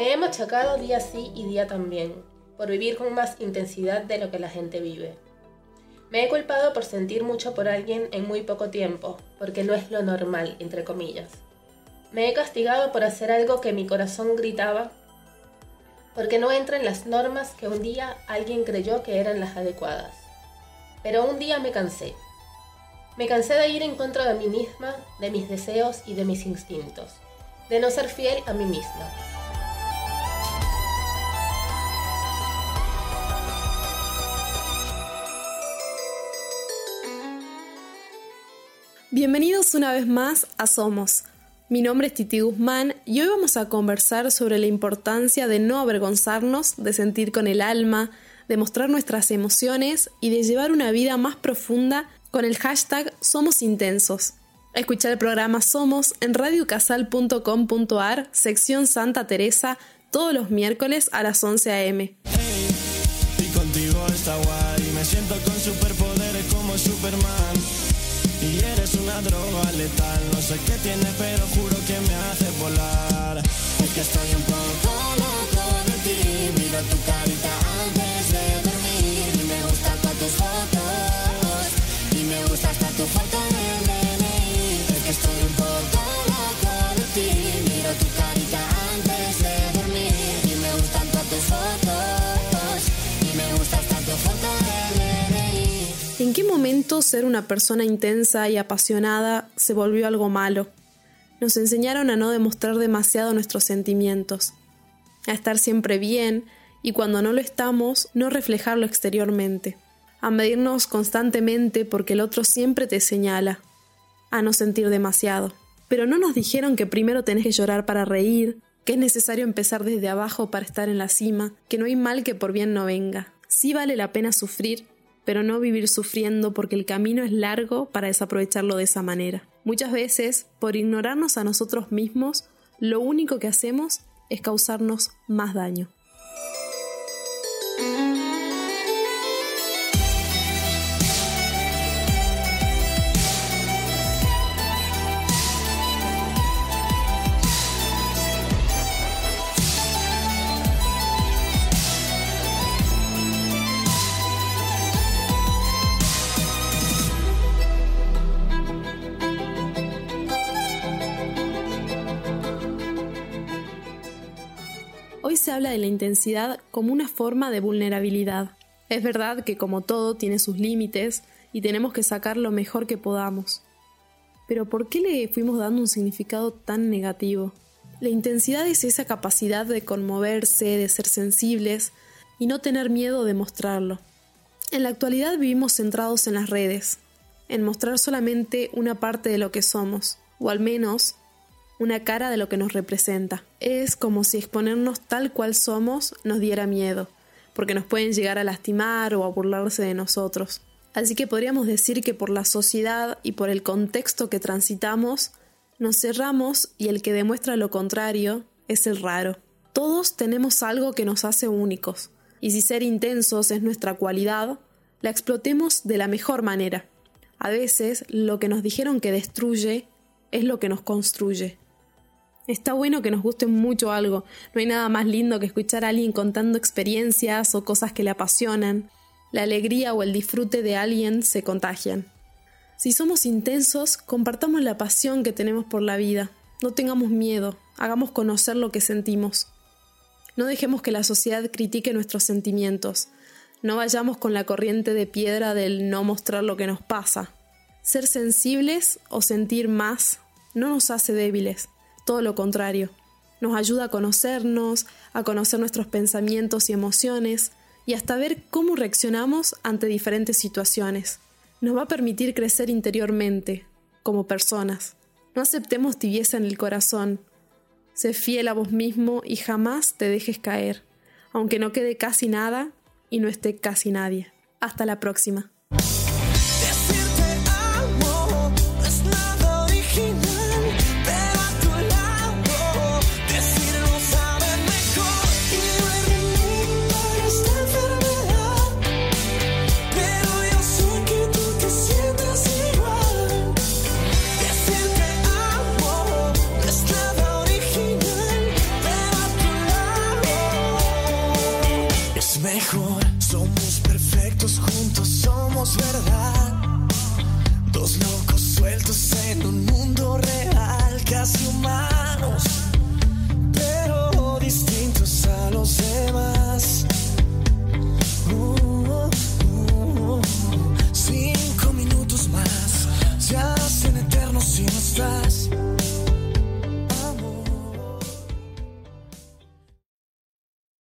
Me he machacado día sí y día también, por vivir con más intensidad de lo que la gente vive. Me he culpado por sentir mucho por alguien en muy poco tiempo, porque no es lo normal, entre comillas. Me he castigado por hacer algo que mi corazón gritaba, porque no entra en las normas que un día alguien creyó que eran las adecuadas. Pero un día me cansé. Me cansé de ir en contra de mí misma, de mis deseos y de mis instintos, de no ser fiel a mí misma. Bienvenidos una vez más a Somos. Mi nombre es Titi Guzmán y hoy vamos a conversar sobre la importancia de no avergonzarnos, de sentir con el alma, de mostrar nuestras emociones y de llevar una vida más profunda con el hashtag Somos Intensos. Escuchar el programa Somos en radiocasal.com.ar, sección Santa Teresa, todos los miércoles a las 11 a.m. y contigo está guay, me siento con superpoderes como Superman. Y eres una droga letal, no sé qué tiene, pero juro que me hace volar. Es que estoy un poco loco de ti, miro tu carita momento ser una persona intensa y apasionada se volvió algo malo? Nos enseñaron a no demostrar demasiado nuestros sentimientos, a estar siempre bien y cuando no lo estamos, no reflejarlo exteriormente, a medirnos constantemente porque el otro siempre te señala, a no sentir demasiado. Pero no nos dijeron que primero tenés que llorar para reír, que es necesario empezar desde abajo para estar en la cima, que no hay mal que por bien no venga. Sí vale la pena sufrir pero no vivir sufriendo porque el camino es largo para desaprovecharlo de esa manera. Muchas veces, por ignorarnos a nosotros mismos, lo único que hacemos es causarnos más daño. Hoy se habla de la intensidad como una forma de vulnerabilidad. Es verdad que como todo tiene sus límites y tenemos que sacar lo mejor que podamos. Pero ¿por qué le fuimos dando un significado tan negativo? La intensidad es esa capacidad de conmoverse, de ser sensibles y no tener miedo de mostrarlo. En la actualidad vivimos centrados en las redes, en mostrar solamente una parte de lo que somos, o al menos una cara de lo que nos representa. Es como si exponernos tal cual somos nos diera miedo, porque nos pueden llegar a lastimar o a burlarse de nosotros. Así que podríamos decir que por la sociedad y por el contexto que transitamos, nos cerramos y el que demuestra lo contrario es el raro. Todos tenemos algo que nos hace únicos, y si ser intensos es nuestra cualidad, la explotemos de la mejor manera. A veces lo que nos dijeron que destruye es lo que nos construye. Está bueno que nos guste mucho algo. No hay nada más lindo que escuchar a alguien contando experiencias o cosas que le apasionan. La alegría o el disfrute de alguien se contagian. Si somos intensos, compartamos la pasión que tenemos por la vida. No tengamos miedo, hagamos conocer lo que sentimos. No dejemos que la sociedad critique nuestros sentimientos. No vayamos con la corriente de piedra del no mostrar lo que nos pasa. Ser sensibles o sentir más no nos hace débiles, todo lo contrario. Nos ayuda a conocernos, a conocer nuestros pensamientos y emociones y hasta ver cómo reaccionamos ante diferentes situaciones. Nos va a permitir crecer interiormente, como personas. No aceptemos tibieza en el corazón. Sé fiel a vos mismo y jamás te dejes caer, aunque no quede casi nada y no esté casi nadie. Hasta la próxima. Somos perfectos juntos, somos verdad. Dos locos sueltos en un mundo real.